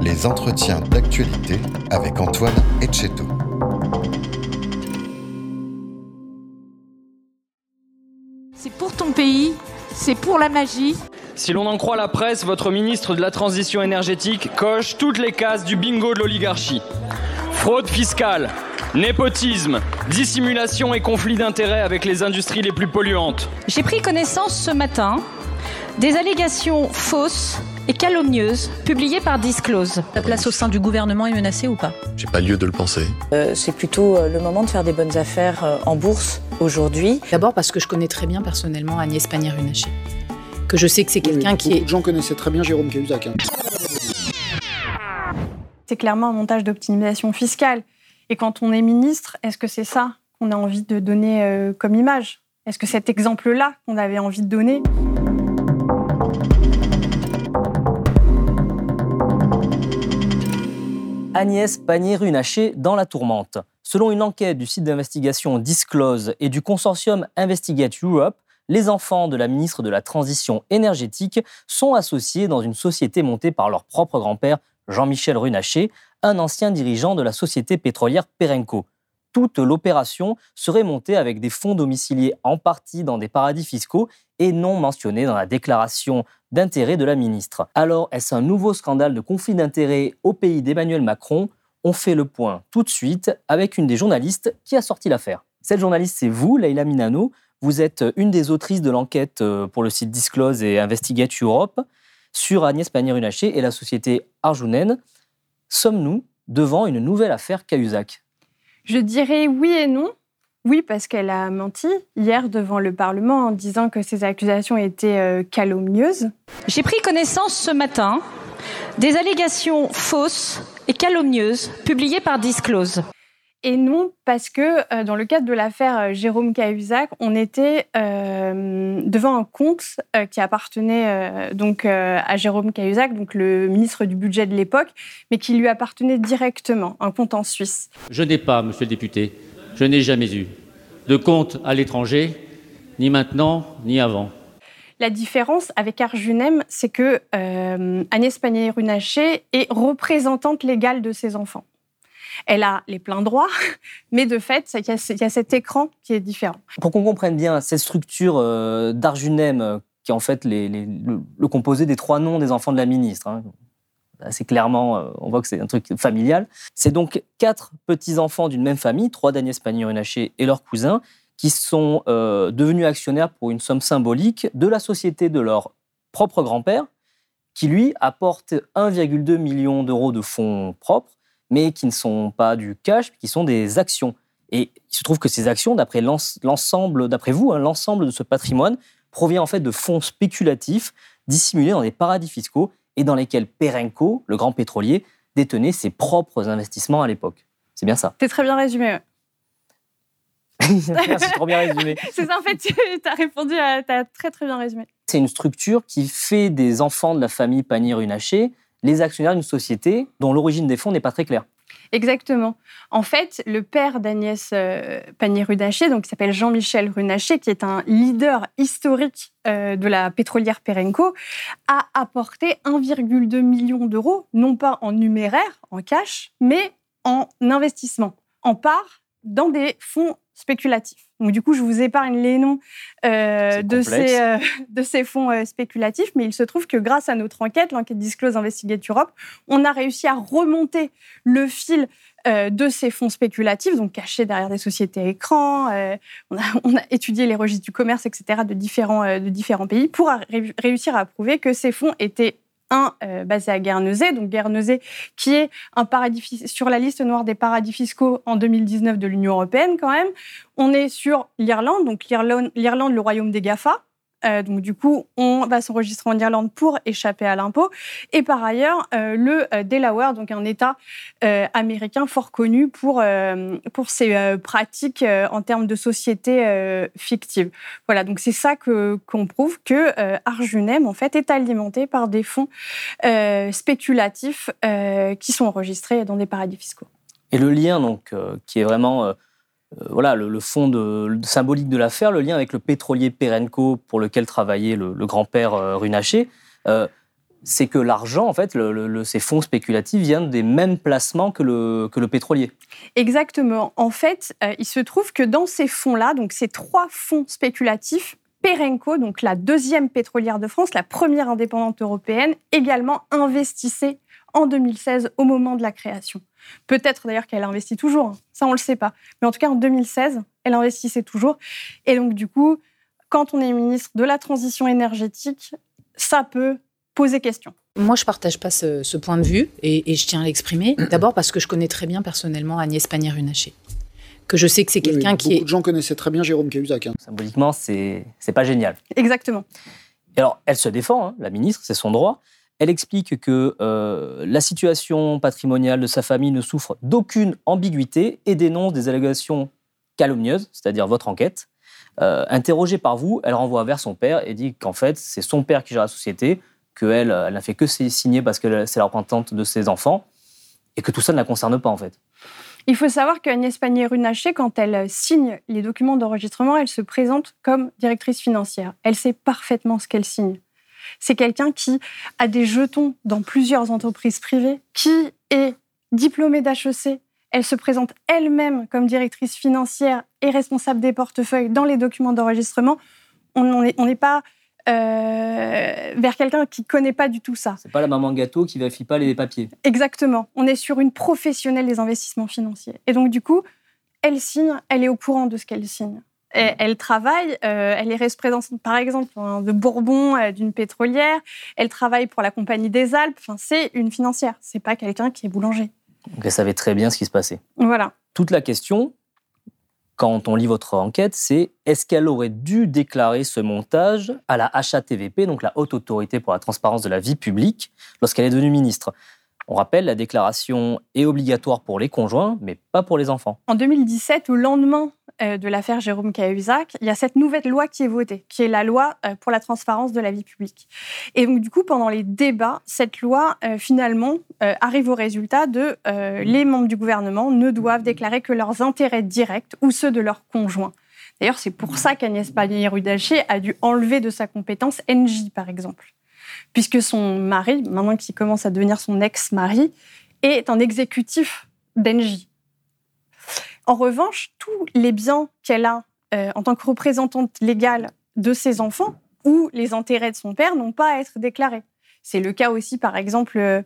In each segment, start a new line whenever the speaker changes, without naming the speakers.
Les entretiens d'actualité avec Antoine Etcheto.
C'est pour ton pays, c'est pour la magie.
Si l'on en croit la presse, votre ministre de la Transition énergétique coche toutes les cases du bingo de l'oligarchie. Fraude fiscale, népotisme, dissimulation et conflit d'intérêts avec les industries les plus polluantes.
J'ai pris connaissance ce matin des allégations fausses et calomnieuse publiée par Disclose.
La place au sein du gouvernement est menacée ou pas?
J'ai pas lieu de le penser.
Euh, c'est plutôt euh, le moment de faire des bonnes affaires euh, en bourse aujourd'hui.
D'abord parce que je connais très bien personnellement Agnès Pannier-Runacher. Que je sais que c'est quelqu'un qui est.
Les gens connaissaient très bien Jérôme Cahuzac. Hein.
C'est clairement un montage d'optimisation fiscale. Et quand on est ministre, est-ce que c'est ça qu'on a envie de donner euh, comme image? Est-ce que cet exemple-là qu'on avait envie de donner
Agnès Pannier-Runacher dans la tourmente. Selon une enquête du site d'investigation Disclose et du consortium Investigate Europe, les enfants de la ministre de la Transition énergétique sont associés dans une société montée par leur propre grand-père, Jean-Michel Runacher, un ancien dirigeant de la société pétrolière Perenco. Toute l'opération serait montée avec des fonds domiciliés en partie dans des paradis fiscaux et non mentionnés dans la déclaration d'intérêt de la ministre. Alors, est-ce un nouveau scandale de conflit d'intérêts au pays d'Emmanuel Macron? On fait le point tout de suite avec une des journalistes qui a sorti l'affaire. Cette journaliste, c'est vous, Leila Minano. Vous êtes une des autrices de l'enquête euh, pour le site Disclose et Investigate Europe sur Agnès Pannier-Runacher et la société Arjounen. Sommes-nous devant une nouvelle affaire Cahuzac?
Je dirais oui et non. Oui, parce qu'elle a menti hier devant le Parlement en disant que ces accusations étaient euh, calomnieuses.
J'ai pris connaissance ce matin des allégations fausses et calomnieuses publiées par Disclose.
Et non, parce que euh, dans le cadre de l'affaire euh, Jérôme Cahuzac, on était euh, devant un compte euh, qui appartenait euh, donc euh, à Jérôme Cahuzac, donc le ministre du budget de l'époque, mais qui lui appartenait directement, un compte en Suisse.
Je n'ai pas, monsieur le député, je n'ai jamais eu de compte à l'étranger, ni maintenant, ni avant.
La différence avec Arjunem, c'est que euh, Agnès Pannier-Runacher est représentante légale de ses enfants. Elle a les pleins droits, mais de fait, il y, a, il y a cet écran qui est différent.
Pour qu'on comprenne bien cette structure euh, d'Arjunem, qui est en fait les- les- le, le composé des trois noms des enfants de la ministre, hein, assez clairement, euh, on voit que c'est un truc familial. C'est donc quatre petits-enfants d'une même famille, trois d'Agnès Pannier-Runacher et leurs cousins, qui sont euh, devenus actionnaires pour une somme symbolique de la société de leur propre grand-père, qui lui apporte 1,2 million d'euros de fonds propres, mais qui ne sont pas du cash, qui sont des actions. Et il se trouve que ces actions, d'après l'ens- l'ensemble, d'après vous, hein, l'ensemble de ce patrimoine provient en fait de fonds spéculatifs dissimulés dans des paradis fiscaux et dans lesquels Perenco, le grand pétrolier, détenait ses propres investissements à l'époque. C'est bien ça.
C'est très bien résumé.
Merci, trop bien résumé.
C'est ça, en fait, tu as répondu, à, tu as très très bien résumé.
C'est une structure qui fait des enfants de la famille Pannier-Runacher les actionnaires d'une société dont l'origine des fonds n'est pas très claire.
Exactement. En fait, le père d'Agnès euh, Pannier-Runacher, qui s'appelle Jean-Michel Runacher, qui est un leader historique euh, de la pétrolière Perenco, a apporté 1,2 million d'euros, non pas en numéraire, en cash, mais en investissement, en part dans des fonds spéculatifs. Donc du coup, je vous épargne les noms euh, de, ces, euh, de ces fonds euh, spéculatifs, mais il se trouve que grâce à notre enquête, l'enquête Disclose Investigate Europe, on a réussi à remonter le fil de ces fonds spéculatifs, donc cachés derrière des sociétés écrans. on, a, on a étudié les registres du commerce, etc., de différents, de différents pays pour ré- réussir à prouver que ces fonds étaient un euh, basé à Guernesey, donc Guernesey qui est un paradis sur la liste noire des paradis fiscaux en 2019 de l'Union européenne quand même. On est sur l'Irlande, donc l'Irlande, le royaume des GAFA, Euh, donc du coup, on va s'enregistrer en Irlande pour échapper à l'impôt. Et par ailleurs, euh, le euh, Delaware, donc un État américain fort connu pour, pour ses pratiques en termes de société fictive. Voilà, donc c'est ça que, qu'on prouve que Arjunem, en fait, est alimenté par des fonds spéculatifs qui sont enregistrés dans des paradis fiscaux.
Et le lien, donc, qui est vraiment voilà, le, fond symbolique de l'affaire, le lien avec le pétrolier Perenco pour lequel travaillait le, grand-père euh, Runacher, euh, c'est que l'argent, en fait, ces fonds spéculatifs viennent des mêmes placements que le, que pétrolier.
Exactement. En fait, il se trouve que dans ces fonds-là, donc ces trois fonds spéculatifs, Perenco, donc la deuxième pétrolière de France, la première indépendante européenne, également investissait en 2016 au moment de la création. Peut-être d'ailleurs qu'elle investit toujours, hein. ça on ne le sait pas. Mais en tout cas, en 2016, elle investissait toujours. Et donc du coup, quand on est ministre de la transition énergétique, ça peut poser question.
Moi, je ne partage pas ce, point de vue et, je tiens à l'exprimer. D'abord parce que je connais très bien personnellement Agnès Pannier-Runacher. Que je sais que c'est quelqu'un qui
est. Beaucoup de gens connaissaient très bien Jérôme Cahuzac. Hein.
Symboliquement, c'est pas génial.
Exactement.
alors, elle se défend, hein, la ministre, c'est son droit. Elle explique que euh, la situation patrimoniale de sa famille ne souffre d'aucune ambiguïté et dénonce des allégations calomnieuses, c'est-à-dire votre enquête. Euh, interrogée par vous, elle renvoie vers son père et dit qu'en fait, c'est son père qui gère la société, qu'elle elle, n'a fait que signer parce que c'est la représentante de ses enfants, et que tout ça ne la concerne pas en fait.
Il faut savoir qu'Agnès Pannier-Runacher, quand elle signe les documents d'enregistrement, elle se présente comme directrice financière. Elle sait parfaitement ce qu'elle signe. C'est quelqu'un qui a des jetons dans plusieurs entreprises privées, qui est diplômée d'HEC. Elle se présente elle-même comme directrice financière et responsable des portefeuilles dans les documents d'enregistrement. On n'est pas euh, vers quelqu'un qui connaît pas du tout ça.
C'est pas la maman gâteau qui vérifie pas les papiers.
Exactement. On est sur une professionnelle des investissements financiers. Et donc du coup, elle signe, elle est au courant de ce qu'elle signe elle travaille, euh, elle est représentante par exemple hein, de Bourbon, euh, d'une pétrolière, elle travaille pour la Compagnie des Alpes, enfin, c'est une financière, c'est pas quelqu'un qui est boulanger.
Donc elle savait très bien ce qui se passait.
Voilà.
Toute la question, quand on lit votre enquête, c'est est-ce qu'elle aurait dû déclarer ce montage à la HATVP, donc la Haute Autorité pour la Transparence de la Vie Publique, lorsqu'elle est devenue ministre? On rappelle, la déclaration est obligatoire pour les conjoints, mais pas pour les enfants.
En 2017, au lendemain de l'affaire Jérôme Cahuzac, il y a cette nouvelle loi qui est votée, qui est la loi euh, pour la transparence de la vie publique. Et donc, du coup, pendant les débats, cette loi, euh, finalement, arrive au résultat de les membres du gouvernement ne doivent déclarer que leurs intérêts directs ou ceux de leurs conjoints. D'ailleurs, c'est pour ça qu'Agnès Pannier-Rudaché a dû enlever de sa compétence NJ, par exemple puisque son mari, maintenant qu'il commence à devenir son ex-mari, est un exécutif d'Engie. En revanche, tous les biens qu'elle a euh, en tant que représentante légale de ses enfants ou les intérêts de son père n'ont pas à être déclarés. C'est le cas aussi, par exemple, euh,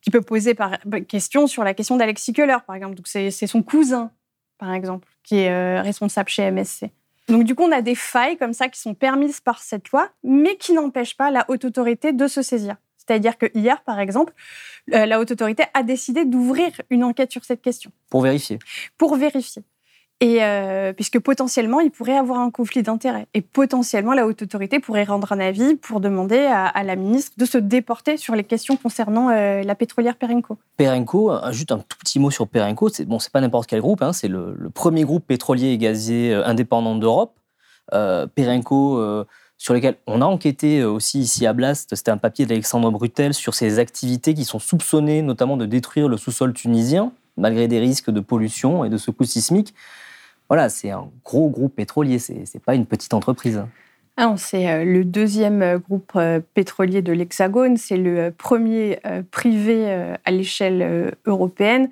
qui peut poser bah, question sur la question d'Alexis Keller, par exemple. c'est son cousin, par exemple, qui est euh, responsable chez MSC. Donc du coup, on a des failles comme ça qui sont permises par cette loi, mais qui n'empêchent pas la haute autorité de se saisir. C'est-à-dire que hier, par exemple, euh, la haute autorité a décidé d'ouvrir une enquête sur cette question.
Pour vérifier.
Pour vérifier. Et euh, puisque potentiellement, il pourrait avoir un conflit d'intérêts. Et potentiellement, la haute autorité pourrait rendre un avis pour demander à, la ministre de se déporter sur les questions concernant euh, la pétrolière Perenco.
Perenco, juste un tout petit mot sur Perenco. C'est bon, c'est pas n'importe quel groupe. Hein, c'est le, premier groupe pétrolier et gazier euh, indépendant d'Europe. Perenco, sur lequel on a enquêté aussi ici à Blast. C'était un papier d'Alexandre Brutel sur ses activités qui sont soupçonnées notamment de détruire le sous-sol tunisien malgré des risques de pollution et de secousses sismiques voilà, c'est un gros groupe pétrolier, c'est n'est pas une petite entreprise.
Ah c'est euh, le deuxième euh, groupe euh, pétrolier de l'Hexagone, c'est le premier privé à l'échelle européenne.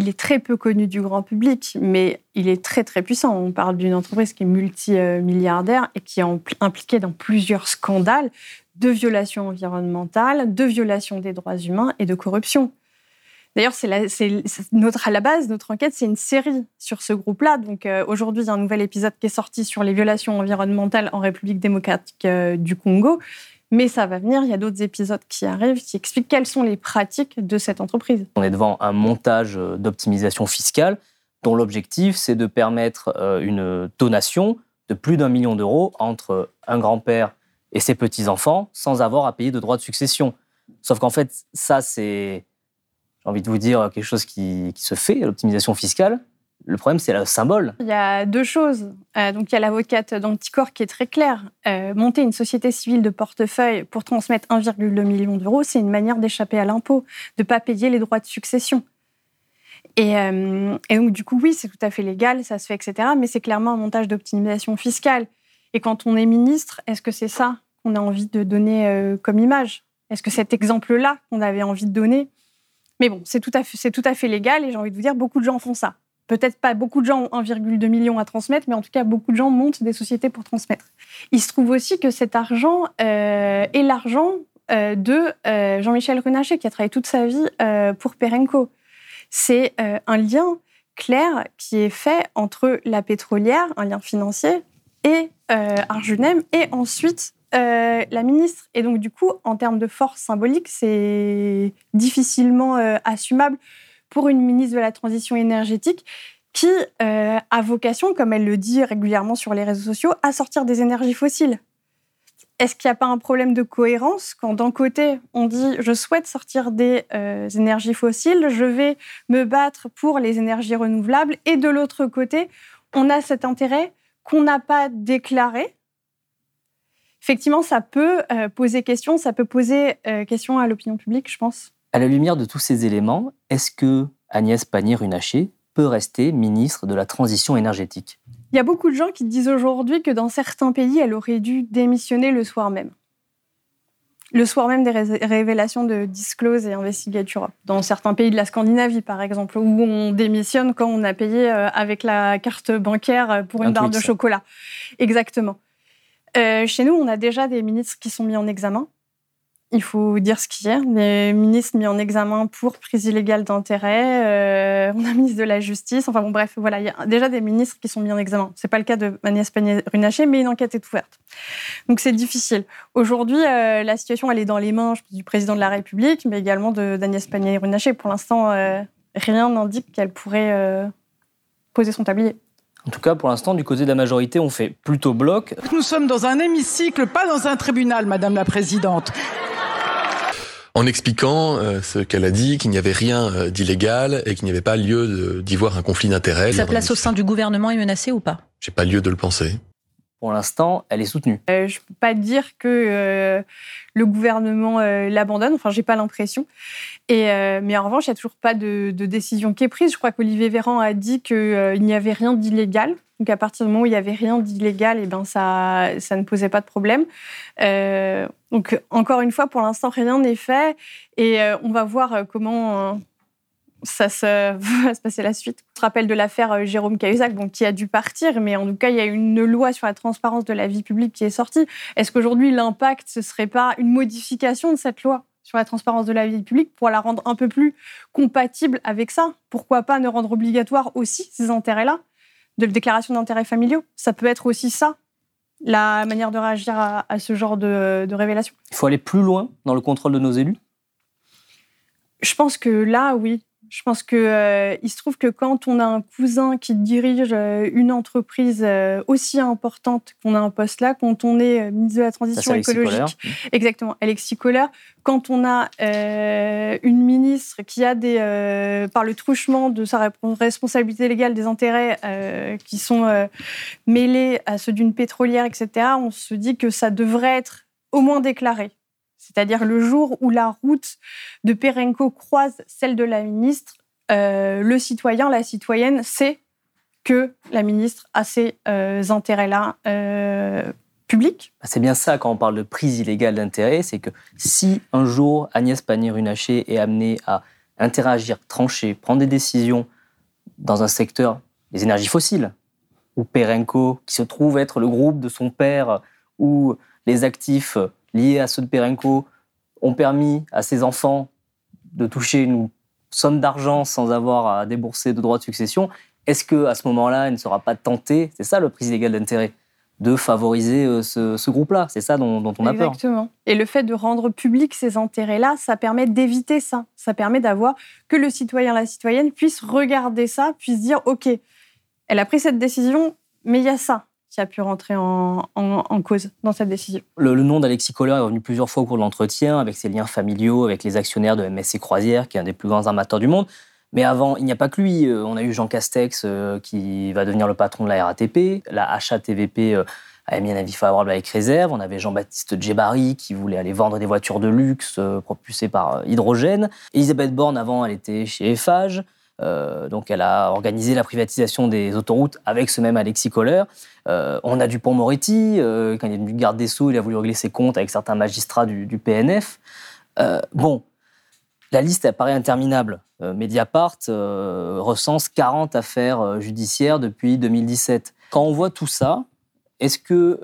Il est très peu connu du grand public, mais il est très très puissant. On parle d'une entreprise qui est multimilliardaire et qui est impliquée dans plusieurs scandales de violations environnementales, de violations des droits humains et de corruption. D'ailleurs, c'est notre à la base, notre enquête, c'est une série sur ce groupe-là. Donc euh, aujourd'hui, il y a un nouvel épisode qui est sorti sur les violations environnementales en République démocratique euh, du Congo. Mais ça va venir, il y a d'autres épisodes qui arrivent qui expliquent quelles sont les pratiques de cette entreprise.
On est devant un montage euh, d'optimisation fiscale dont l'objectif, c'est de permettre une donation de plus d'un million d'euros entre un grand-père et ses petits-enfants sans avoir à payer de droits de succession. Sauf qu'en fait, ça, c'est, j'ai envie de vous dire, quelque chose qui, qui se fait, l'optimisation fiscale. Le problème, c'est le symbole.
Il y a deux choses. Euh, donc, il y a l'avocate d'Anticor qui est très claire. Euh, monter une société civile de portefeuille pour transmettre 1,2 million d'euros, c'est une manière d'échapper à l'impôt, de ne pas payer les droits de succession. Et, euh, et, donc, du coup, oui, c'est tout à fait légal, ça se fait, etc. Mais c'est clairement un montage d'optimisation fiscale. Et quand on est ministre, est-ce que c'est ça qu'on a envie de donner comme image? Est-ce que cet exemple-là qu'on avait envie de donner? Mais bon, c'est tout, tout à fait légal et j'ai envie de vous dire, beaucoup de gens font ça. Peut-être pas beaucoup de gens ont 1,2 million à transmettre, mais en tout cas, beaucoup de gens montent des sociétés pour transmettre. Il se trouve aussi que cet argent euh, est l'argent euh, de euh, Jean-Michel Runacher, qui a travaillé toute sa vie pour Perenco. C'est un lien clair qui est fait entre la pétrolière, un lien financier, et Arjunem, et ensuite la ministre. Et donc, du coup, en termes de force symbolique, c'est difficilement assumable pour une ministre de la Transition énergétique qui euh, a vocation, comme elle le dit régulièrement sur les réseaux sociaux, à sortir des énergies fossiles. Est-ce qu'il n'y a pas un problème de cohérence quand d'un côté on dit je souhaite sortir des euh, énergies fossiles, je vais me battre pour les énergies renouvelables, et de l'autre côté on a cet intérêt qu'on n'a pas déclaré? Effectivement, ça peut euh, poser question, ça peut poser euh, question à l'opinion publique, je pense.
À la lumière de tous ces éléments, est-ce que Agnès Pannier-Runacher peut rester ministre de la Transition énergétique?
Il y a beaucoup de gens qui disent aujourd'hui que dans certains pays, elle aurait dû démissionner le soir même. Le soir même des ré révélations de Disclose et Investigate Europe. Dans certains pays de la Scandinavie, par exemple, où on démissionne quand on a payé euh, avec la carte bancaire pour une Un barre de chocolat. Exactement. Euh, chez nous, on a déjà des ministres qui sont mis en examen il faut dire ce qu'il y a. Des ministres mis en examen pour prise illégale d'intérêt. Euh, on a un ministre de la Justice. Enfin bon, bref, voilà, il y a déjà des ministres qui sont mis en examen. C'est pas le cas de Agnès Pannier-Runacher, mais une enquête est ouverte. Donc c'est difficile. Aujourd'hui, euh, la situation, elle est dans les mains du président de la République, mais également d'Agnès Pannier-Runacher. Pour l'instant, euh, rien n'indique qu'elle pourrait euh, poser son tablier.
En tout cas, pour l'instant, du côté de la majorité, on fait plutôt bloc.
Nous sommes dans un hémicycle, pas dans un tribunal, Madame la Présidente
en expliquant euh, ce qu'elle a dit, qu'il n'y avait rien euh, d'illégal et qu'il n'y avait pas lieu d'y voir un conflit d'intérêts.
Sa place au sein du gouvernement est menacée ou pas?
J'ai pas lieu de le penser.
Pour l'instant, elle est soutenue.
Euh, je peux pas dire que euh, le gouvernement euh, l'abandonne. Enfin, j'ai pas l'impression. Et euh, mais en revanche, il y a toujours pas de, de, décision qui est prise. Je crois qu'Olivier Véran a dit qu'il n'y avait rien d'illégal. Donc à partir du moment où il y avait rien d'illégal, et eh ben ça, ne posait pas de problème. donc encore une fois, pour l'instant, rien n'est fait. Et on va voir comment ça se, va se passer la suite. Je te rappelle de l'affaire euh, Jérôme Cahuzac, qui a dû partir, mais en tout cas, il y a une loi sur la transparence de la vie publique qui est sortie. Est-ce qu'aujourd'hui, l'impact, ce serait pas une modification de cette loi sur la transparence de la vie publique pour la rendre un peu plus compatible avec ça? Pourquoi pas ne rendre obligatoire aussi ces intérêts-là? De la déclaration d'intérêts familiaux Ça peut être aussi ça, la manière de réagir à, à ce genre de, de révélation.
Il faut aller plus loin dans le contrôle de nos élus?
Je pense que là, oui. Je pense que euh, il se trouve que quand on a un cousin qui dirige euh, une entreprise euh, aussi importante qu'on a un poste là, quand on est ministre de la transition
Ça,
écologique, exactement, Alexis Kohler, quand on a euh, une ministre qui a des, euh, par le truchement de sa responsabilité légale, des intérêts qui sont mêlés à ceux d'une pétrolière, etc., on se dit que ça devrait être au moins déclaré. C'est-à-dire le jour où la route de Perenco croise celle de la ministre, euh, le citoyen, la citoyenne sait que la ministre a ces euh, intérêts-là euh, publics.
C'est bien ça quand on parle de prise illégale d'intérêt, c'est que si un jour Agnès Pannier-Runacher est amenée à interagir, trancher, prendre des décisions dans un secteur des énergies fossiles, où Perenco, qui se trouve être le groupe de son père, ou les actifs liés à ceux de Perenco ont permis à ses enfants de toucher une somme d'argent sans avoir à débourser de droits de succession, est-ce que à ce moment-là, elle ne sera pas tentée, c'est ça le prix illégal d'intérêt, de favoriser euh, ce, groupe-là? C'est ça dont, on a peur.
Exactement. Et le fait de rendre public ces intérêts-là, ça permet d'éviter ça. Ça permet d'avoir que le citoyen, la citoyenne puisse regarder ça, puisse dire, OK, elle a pris cette décision, mais il y a ça qui a pu rentrer en, cause dans cette décision.
Le, nom d'Alexis Kohler est revenu plusieurs fois au cours de l'entretien, avec ses liens familiaux, avec les actionnaires de MSC Croisière, qui est un des plus grands armateurs du monde. Mais avant, il n'y a pas que lui. Euh, on a eu Jean Castex, euh, qui va devenir le patron de la RATP. La HATVP euh, a émis un avis favorable avec réserve. On avait Jean-Baptiste Djebari, qui voulait aller vendre des voitures de luxe propulsées par hydrogène. Elisabeth Borne, avant, elle était chez Eiffage. Donc elle a organisé la privatisation des autoroutes avec ce même Alexis Kohler. on a Dupont-Moretti, quand il est devenu garde des Sceaux, il a voulu régler ses comptes avec certains magistrats du, PNF. bon, la liste apparaît interminable. Euh, Mediapart euh, recense 40 affaires euh, judiciaires depuis 2017. Quand on voit tout ça, est-ce que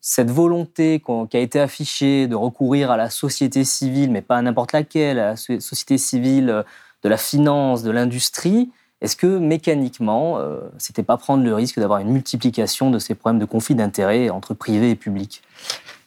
cette volonté qui a été affichée de recourir à la société civile, mais pas à n'importe laquelle, à la société civile de la finance, de l'industrie, est-ce que mécaniquement, c'était pas prendre le risque d'avoir une multiplication de ces problèmes de conflit d'intérêts entre privé et public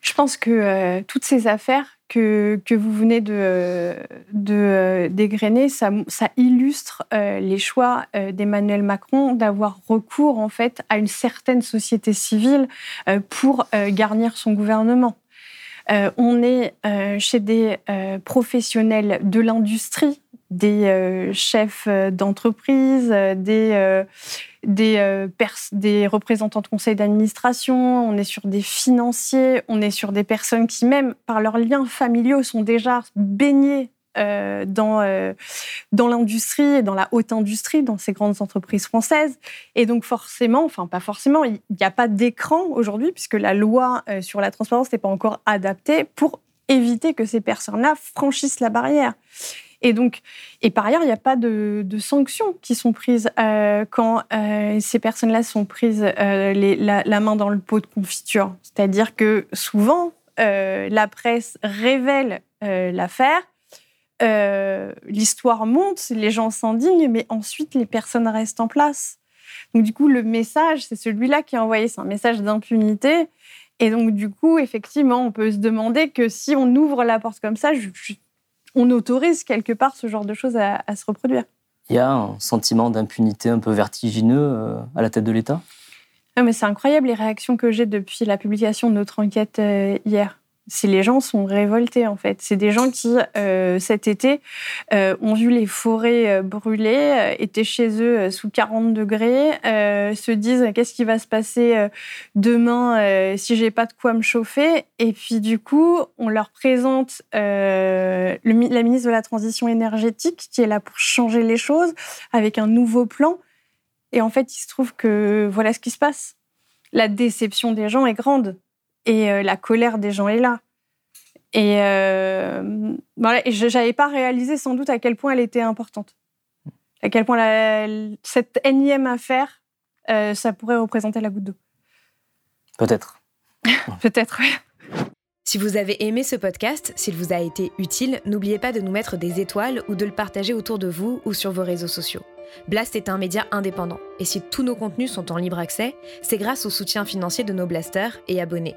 Je pense que toutes ces affaires que, que vous venez de, de dégrainer, ça, illustre euh, les choix euh, d'Emmanuel Macron d'avoir recours en fait à une certaine société civile euh, pour garnir son gouvernement. on est chez des professionnels de l'industrie des euh, chefs euh, d'entreprise, euh, des, représentants de conseils d'administration, on est sur des financiers, on est sur des personnes qui, même par leurs liens familiaux, sont déjà baignées dans, dans l'industrie et dans la haute industrie, dans ces grandes entreprises françaises. Et donc forcément, enfin pas forcément, il n'y a pas d'écran aujourd'hui, puisque la loi sur la transparence n'est pas encore adaptée pour éviter que ces personnes-là franchissent la barrière. Et donc, et par ailleurs, il n'y a pas de, sanctions qui sont prises euh, quand euh, ces personnes-là sont prises euh, la, main dans le pot de confiture. C'est-à-dire que souvent, la presse révèle l'affaire, l'histoire monte, les gens s'indignent, mais ensuite les personnes restent en place. Donc du coup, le message, c'est celui-là qui est envoyé, c'est un message d'impunité. Et donc du coup, effectivement, on peut se demander que si on ouvre la porte comme ça, je, je on autorise quelque part ce genre de choses à, se reproduire.
Il y a un sentiment d'impunité un peu vertigineux euh, à la tête de l'État?
Ah, mais C'est incroyable les réactions que j'ai depuis la publication de notre enquête euh, hier si les gens sont révoltés en fait. C'est des gens qui, euh, cet été, euh, ont vu les forêts euh, brûler, étaient chez eux sous 40 degrés, se disent qu'est-ce qui va se passer demain si j'ai pas de quoi me chauffer? Et puis du coup, on leur présente la ministre de la Transition énergétique qui est là pour changer les choses avec un nouveau plan. Et en fait, il se trouve que voilà ce qui se passe. La déception des gens est grande et euh, la colère des gens est là. Et, euh, voilà, et je n'avais pas réalisé sans doute à quel point elle était importante. À quel point cette énième affaire, euh, ça pourrait représenter la goutte d'eau.
Peut-être.
Peut-être, oui.
Si vous avez aimé ce podcast, s'il vous a été utile, n'oubliez pas de nous mettre des étoiles ou de le partager autour de vous ou sur vos réseaux sociaux. Blast est un média indépendant, et si tous nos contenus sont en libre accès, c'est grâce au soutien financier de nos blasters et abonnés.